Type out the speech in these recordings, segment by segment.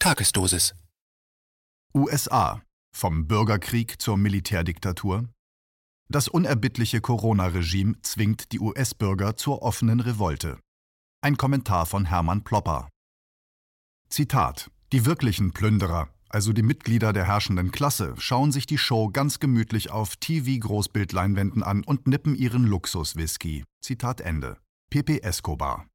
Tagesdosis. USA. Vom Bürgerkrieg zur Militärdiktatur. Das unerbittliche Corona-Regime zwingt die US-Bürger zur offenen Revolte. Ein Kommentar von Hermann Plopper. Zitat: Die wirklichen Plünderer, also die Mitglieder der herrschenden Klasse, schauen sich die Show ganz gemütlich auf TV-Großbildleinwänden an und nippen ihren Luxus-Whisky. Zitat Ende. Pepe Escobar.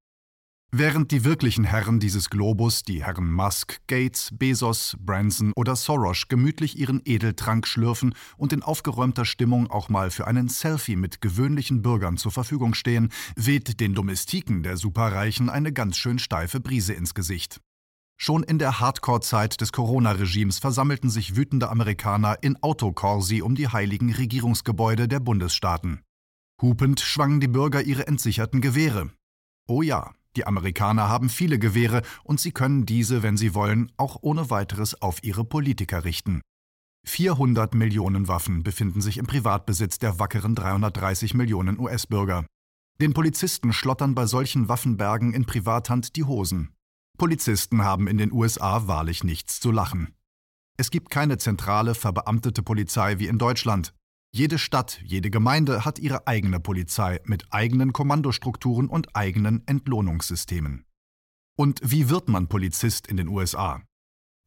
Während die wirklichen Herren dieses Globus, die Herren Musk, Gates, Bezos, Branson oder Soros, gemütlich ihren Edeltrank schlürfen und in aufgeräumter Stimmung auch mal für einen Selfie mit gewöhnlichen Bürgern zur Verfügung stehen, weht den Domestiken der Superreichen eine ganz schön steife Brise ins Gesicht. Schon in der Hardcore-Zeit des Corona-Regimes versammelten sich wütende Amerikaner in Autokorsi um die heiligen Regierungsgebäude der Bundesstaaten. Hupend schwangen die Bürger ihre entsicherten Gewehre. Oh ja, die Amerikaner haben viele Gewehre und sie können diese, wenn sie wollen, auch ohne weiteres auf ihre Politiker richten. 400 Millionen Waffen befinden sich im Privatbesitz der wackeren 330 Millionen US-Bürger. Den Polizisten schlottern bei solchen Waffenbergen in Privathand die Hosen. Polizisten haben in den USA wahrlich nichts zu lachen. Es gibt keine zentrale, verbeamtete Polizei wie in Deutschland. Jede Stadt, jede Gemeinde hat ihre eigene Polizei mit eigenen Kommandostrukturen und eigenen Entlohnungssystemen. Und wie wird man Polizist in den USA?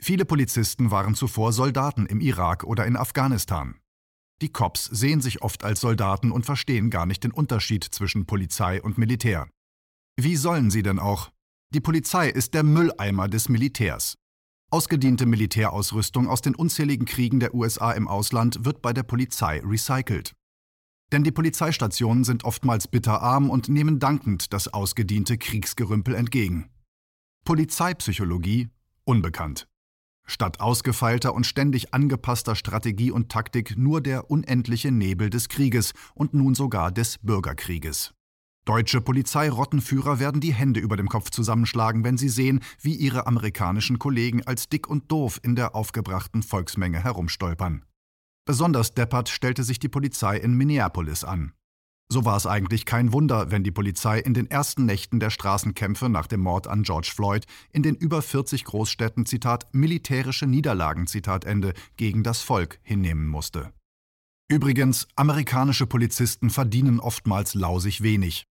Viele Polizisten waren zuvor Soldaten im Irak oder in Afghanistan. Die Cops sehen sich oft als Soldaten und verstehen gar nicht den Unterschied zwischen Polizei und Militär. Wie sollen sie denn auch? Die Polizei ist der Mülleimer des Militärs. Ausgediente Militärausrüstung aus den unzähligen Kriegen der USA im Ausland wird bei der Polizei recycelt. Denn die Polizeistationen sind oftmals bitterarm und nehmen dankend das ausgediente Kriegsgerümpel entgegen. Polizeipsychologie unbekannt. Statt ausgefeilter und ständig angepasster Strategie und Taktik nur der unendliche Nebel des Krieges und nun sogar des Bürgerkrieges. Deutsche Polizeirottenführer werden die Hände über dem Kopf zusammenschlagen, wenn sie sehen, wie ihre amerikanischen Kollegen als dick und doof in der aufgebrachten Volksmenge herumstolpern. Besonders deppert stellte sich die Polizei in Minneapolis an. So war es eigentlich kein Wunder, wenn die Polizei in den ersten Nächten der Straßenkämpfe nach dem Mord an George Floyd in den über 40 Großstädten Zitat militärische Niederlagen Zitat Ende gegen das Volk hinnehmen musste. Übrigens, amerikanische Polizisten verdienen oftmals lausig wenig.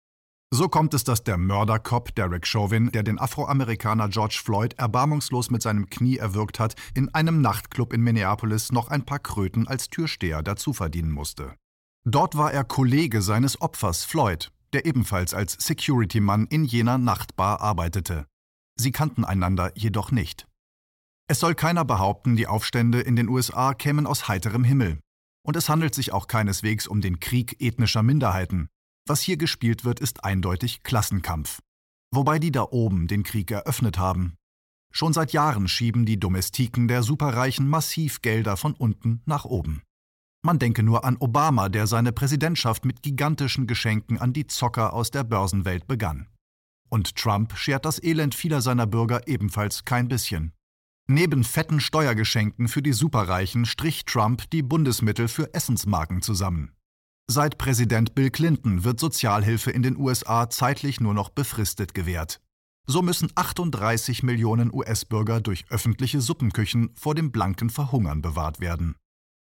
So kommt es, dass der Mördercop Derek Chauvin, der den Afroamerikaner George Floyd erbarmungslos mit seinem Knie erwürgt hat, in einem Nachtclub in Minneapolis noch ein paar Kröten als Türsteher dazu verdienen musste. Dort war er Kollege seines Opfers Floyd, der ebenfalls als Security-Mann in jener Nachtbar arbeitete. Sie kannten einander jedoch nicht. Es soll keiner behaupten, die Aufstände in den USA kämen aus heiterem Himmel. Und es handelt sich auch keineswegs um den Krieg ethnischer Minderheiten. Was hier gespielt wird, ist eindeutig Klassenkampf. Wobei die da oben den Krieg eröffnet haben. Schon seit Jahren schieben die Domestiken der Superreichen massiv Gelder von unten nach oben. Man denke nur an Obama, der seine Präsidentschaft mit gigantischen Geschenken an die Zocker aus der Börsenwelt begann. Und Trump schert das Elend vieler seiner Bürger ebenfalls kein bisschen. Neben fetten Steuergeschenken für die Superreichen strich Trump die Bundesmittel für Essensmarken zusammen. Seit Präsident Bill Clinton wird Sozialhilfe in den USA zeitlich nur noch befristet gewährt. So müssen 38 Millionen US-Bürger durch öffentliche Suppenküchen vor dem blanken Verhungern bewahrt werden.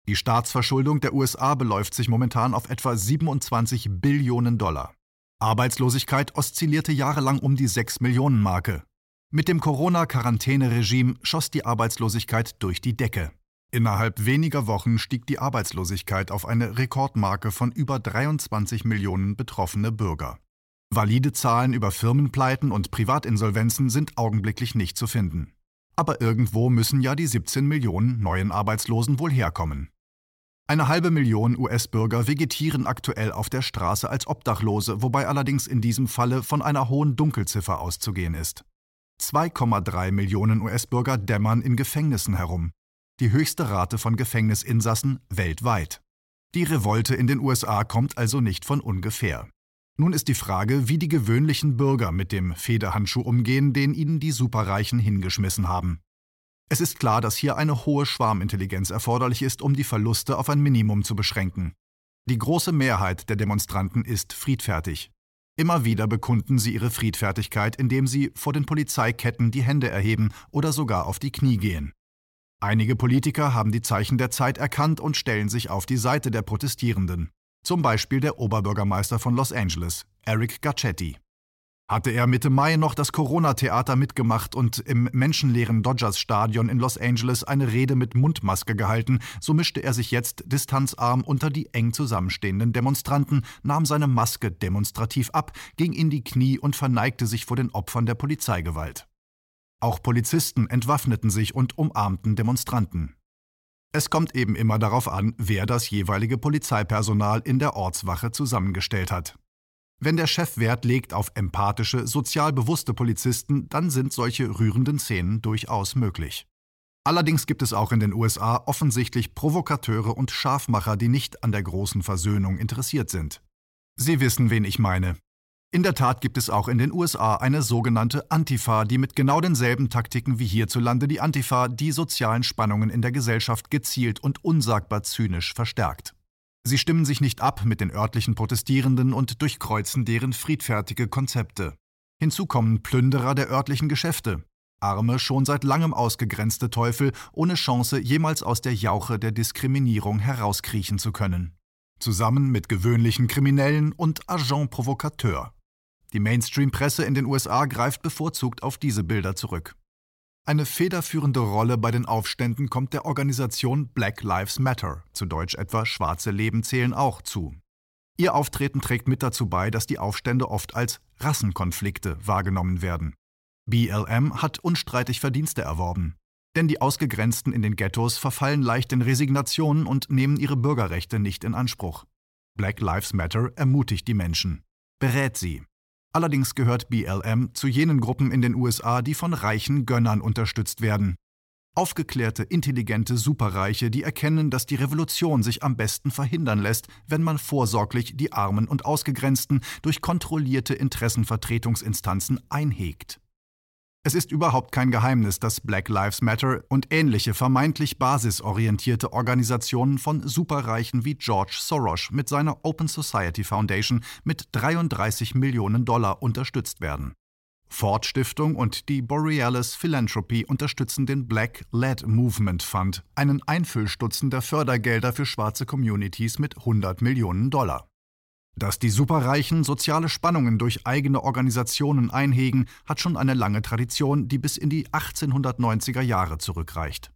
Die Staatsverschuldung der USA beläuft sich momentan auf etwa 27 Billionen Dollar. Arbeitslosigkeit oszillierte jahrelang um die 6 Millionen Marke. Mit dem Corona-Quarantäneregime schoss die Arbeitslosigkeit durch die Decke. Innerhalb weniger Wochen stieg die Arbeitslosigkeit auf eine Rekordmarke von über 23 Millionen betroffene Bürger. Valide Zahlen über Firmenpleiten und Privatinsolvenzen sind augenblicklich nicht zu finden. Aber irgendwo müssen ja die 17 Millionen neuen Arbeitslosen wohl herkommen. Eine halbe Million US-Bürger vegetieren aktuell auf der Straße als Obdachlose, wobei allerdings in diesem Falle von einer hohen Dunkelziffer auszugehen ist. 2,3 Millionen US-Bürger dämmern in Gefängnissen herum die höchste Rate von Gefängnisinsassen weltweit. Die Revolte in den USA kommt also nicht von ungefähr. Nun ist die Frage, wie die gewöhnlichen Bürger mit dem Federhandschuh umgehen, den ihnen die Superreichen hingeschmissen haben. Es ist klar, dass hier eine hohe Schwarmintelligenz erforderlich ist, um die Verluste auf ein Minimum zu beschränken. Die große Mehrheit der Demonstranten ist friedfertig. Immer wieder bekunden sie ihre Friedfertigkeit, indem sie vor den Polizeiketten die Hände erheben oder sogar auf die Knie gehen. Einige Politiker haben die Zeichen der Zeit erkannt und stellen sich auf die Seite der Protestierenden. Zum Beispiel der Oberbürgermeister von Los Angeles, Eric Garcetti. Hatte er Mitte Mai noch das Corona-Theater mitgemacht und im menschenleeren Dodgers-Stadion in Los Angeles eine Rede mit Mundmaske gehalten, so mischte er sich jetzt distanzarm unter die eng zusammenstehenden Demonstranten, nahm seine Maske demonstrativ ab, ging in die Knie und verneigte sich vor den Opfern der Polizeigewalt. Auch Polizisten entwaffneten sich und umarmten Demonstranten. Es kommt eben immer darauf an, wer das jeweilige Polizeipersonal in der Ortswache zusammengestellt hat. Wenn der Chef Wert legt auf empathische, sozial bewusste Polizisten, dann sind solche rührenden Szenen durchaus möglich. Allerdings gibt es auch in den USA offensichtlich Provokateure und Scharfmacher, die nicht an der großen Versöhnung interessiert sind. Sie wissen, wen ich meine. In der Tat gibt es auch in den USA eine sogenannte Antifa, die mit genau denselben Taktiken wie hierzulande die Antifa die sozialen Spannungen in der Gesellschaft gezielt und unsagbar zynisch verstärkt. Sie stimmen sich nicht ab mit den örtlichen Protestierenden und durchkreuzen deren friedfertige Konzepte. Hinzu kommen Plünderer der örtlichen Geschäfte, arme, schon seit langem ausgegrenzte Teufel, ohne Chance, jemals aus der Jauche der Diskriminierung herauskriechen zu können. Zusammen mit gewöhnlichen Kriminellen und Agent Provocateur. Die Mainstream-Presse in den USA greift bevorzugt auf diese Bilder zurück. Eine federführende Rolle bei den Aufständen kommt der Organisation Black Lives Matter, zu Deutsch etwa Schwarze Leben zählen auch zu. Ihr Auftreten trägt mit dazu bei, dass die Aufstände oft als Rassenkonflikte wahrgenommen werden. BLM hat unstreitig Verdienste erworben. Denn die Ausgegrenzten in den Ghettos verfallen leicht in Resignationen und nehmen ihre Bürgerrechte nicht in Anspruch. Black Lives Matter ermutigt die Menschen, berät sie, Allerdings gehört BLM zu jenen Gruppen in den USA, die von reichen Gönnern unterstützt werden. Aufgeklärte, intelligente Superreiche, die erkennen, dass die Revolution sich am besten verhindern lässt, wenn man vorsorglich die Armen und Ausgegrenzten durch kontrollierte Interessenvertretungsinstanzen einhegt. Es ist überhaupt kein Geheimnis, dass Black Lives Matter und ähnliche vermeintlich basisorientierte Organisationen von Superreichen wie George Soros mit seiner Open Society Foundation mit 33 Millionen Dollar unterstützt werden. Ford Stiftung und die Borealis Philanthropy unterstützen den Black Led Movement Fund, einen Einfüllstutzen der Fördergelder für schwarze Communities mit 100 Millionen Dollar. Dass die Superreichen soziale Spannungen durch eigene Organisationen einhegen, hat schon eine lange Tradition, die bis in die 1890er Jahre zurückreicht.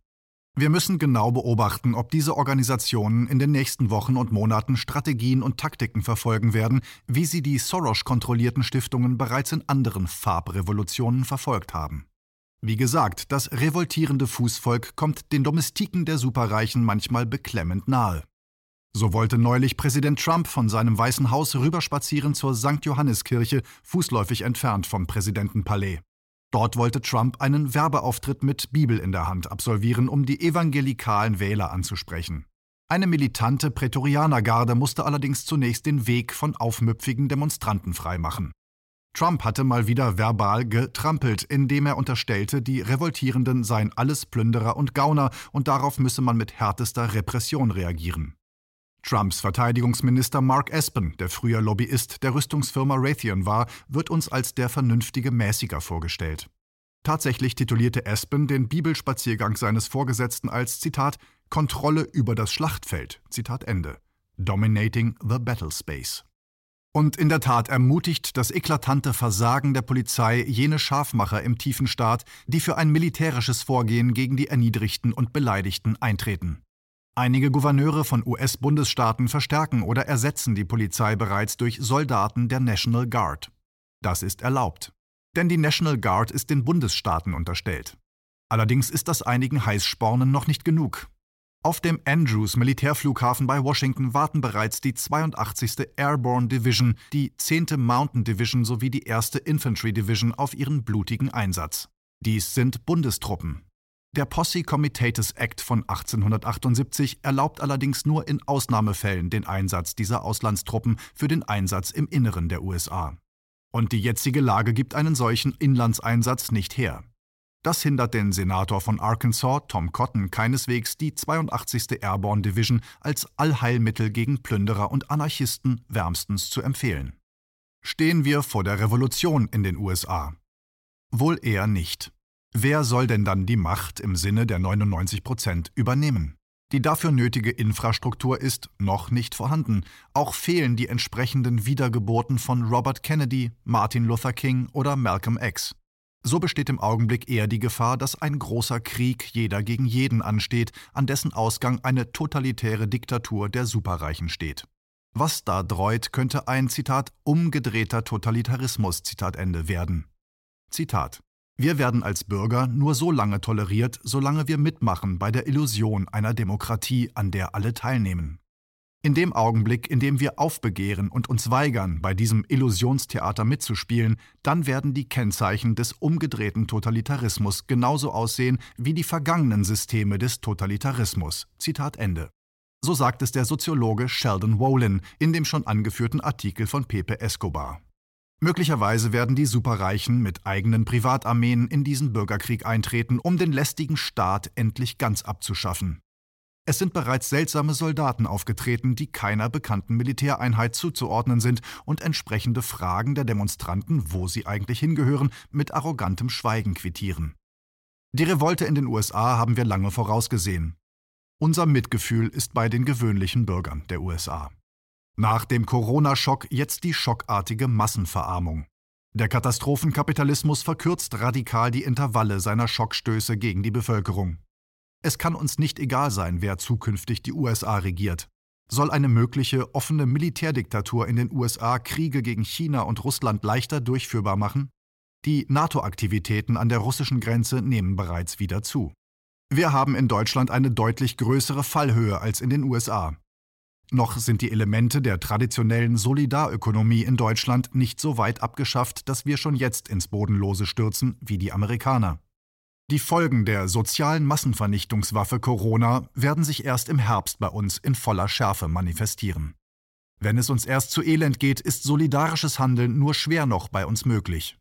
Wir müssen genau beobachten, ob diese Organisationen in den nächsten Wochen und Monaten Strategien und Taktiken verfolgen werden, wie sie die Soros-kontrollierten Stiftungen bereits in anderen Farbrevolutionen verfolgt haben. Wie gesagt, das revoltierende Fußvolk kommt den Domestiken der Superreichen manchmal beklemmend nahe. So wollte neulich Präsident Trump von seinem Weißen Haus rüberspazieren zur St. Johanneskirche, fußläufig entfernt vom Präsidentenpalais. Dort wollte Trump einen Werbeauftritt mit Bibel in der Hand absolvieren, um die evangelikalen Wähler anzusprechen. Eine militante Prätorianergarde musste allerdings zunächst den Weg von aufmüpfigen Demonstranten freimachen. Trump hatte mal wieder verbal getrampelt, indem er unterstellte, die Revoltierenden seien alles Plünderer und Gauner und darauf müsse man mit härtester Repression reagieren. Trumps Verteidigungsminister Mark Espen, der früher Lobbyist der Rüstungsfirma Raytheon war, wird uns als der vernünftige Mäßiger vorgestellt. Tatsächlich titulierte Espen den Bibelspaziergang seines Vorgesetzten als Zitat Kontrolle über das Schlachtfeld. Zitat Ende. Dominating the Battle Space. Und in der Tat ermutigt das eklatante Versagen der Polizei jene Scharfmacher im tiefen Staat, die für ein militärisches Vorgehen gegen die Erniedrigten und Beleidigten eintreten. Einige Gouverneure von US-Bundesstaaten verstärken oder ersetzen die Polizei bereits durch Soldaten der National Guard. Das ist erlaubt. Denn die National Guard ist den Bundesstaaten unterstellt. Allerdings ist das einigen Heißspornen noch nicht genug. Auf dem Andrews Militärflughafen bei Washington warten bereits die 82. Airborne Division, die 10. Mountain Division sowie die 1. Infantry Division auf ihren blutigen Einsatz. Dies sind Bundestruppen. Der Posse Comitatus Act von 1878 erlaubt allerdings nur in Ausnahmefällen den Einsatz dieser Auslandstruppen für den Einsatz im Inneren der USA. Und die jetzige Lage gibt einen solchen Inlandseinsatz nicht her. Das hindert den Senator von Arkansas, Tom Cotton, keineswegs, die 82. Airborne Division als Allheilmittel gegen Plünderer und Anarchisten wärmstens zu empfehlen. Stehen wir vor der Revolution in den USA? Wohl eher nicht. Wer soll denn dann die Macht im Sinne der 99 Prozent übernehmen? Die dafür nötige Infrastruktur ist noch nicht vorhanden. Auch fehlen die entsprechenden Wiedergeburten von Robert Kennedy, Martin Luther King oder Malcolm X. So besteht im Augenblick eher die Gefahr, dass ein großer Krieg jeder gegen jeden ansteht, an dessen Ausgang eine totalitäre Diktatur der Superreichen steht. Was da dreut, könnte ein Zitat umgedrehter Totalitarismus Zitat Ende werden. Zitat wir werden als Bürger nur so lange toleriert, solange wir mitmachen bei der Illusion einer Demokratie, an der alle teilnehmen. In dem Augenblick, in dem wir aufbegehren und uns weigern, bei diesem Illusionstheater mitzuspielen, dann werden die Kennzeichen des umgedrehten Totalitarismus genauso aussehen wie die vergangenen Systeme des Totalitarismus. Zitat Ende. So sagt es der Soziologe Sheldon Wolin in dem schon angeführten Artikel von Pepe Escobar. Möglicherweise werden die Superreichen mit eigenen Privatarmeen in diesen Bürgerkrieg eintreten, um den lästigen Staat endlich ganz abzuschaffen. Es sind bereits seltsame Soldaten aufgetreten, die keiner bekannten Militäreinheit zuzuordnen sind und entsprechende Fragen der Demonstranten, wo sie eigentlich hingehören, mit arrogantem Schweigen quittieren. Die Revolte in den USA haben wir lange vorausgesehen. Unser Mitgefühl ist bei den gewöhnlichen Bürgern der USA. Nach dem Corona-Schock jetzt die schockartige Massenverarmung. Der Katastrophenkapitalismus verkürzt radikal die Intervalle seiner Schockstöße gegen die Bevölkerung. Es kann uns nicht egal sein, wer zukünftig die USA regiert. Soll eine mögliche offene Militärdiktatur in den USA Kriege gegen China und Russland leichter durchführbar machen? Die NATO-Aktivitäten an der russischen Grenze nehmen bereits wieder zu. Wir haben in Deutschland eine deutlich größere Fallhöhe als in den USA. Noch sind die Elemente der traditionellen Solidarökonomie in Deutschland nicht so weit abgeschafft, dass wir schon jetzt ins Bodenlose stürzen wie die Amerikaner. Die Folgen der sozialen Massenvernichtungswaffe Corona werden sich erst im Herbst bei uns in voller Schärfe manifestieren. Wenn es uns erst zu Elend geht, ist solidarisches Handeln nur schwer noch bei uns möglich.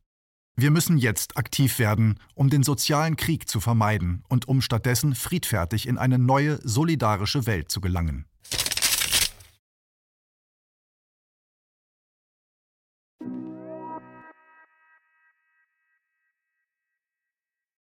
Wir müssen jetzt aktiv werden, um den sozialen Krieg zu vermeiden und um stattdessen friedfertig in eine neue, solidarische Welt zu gelangen.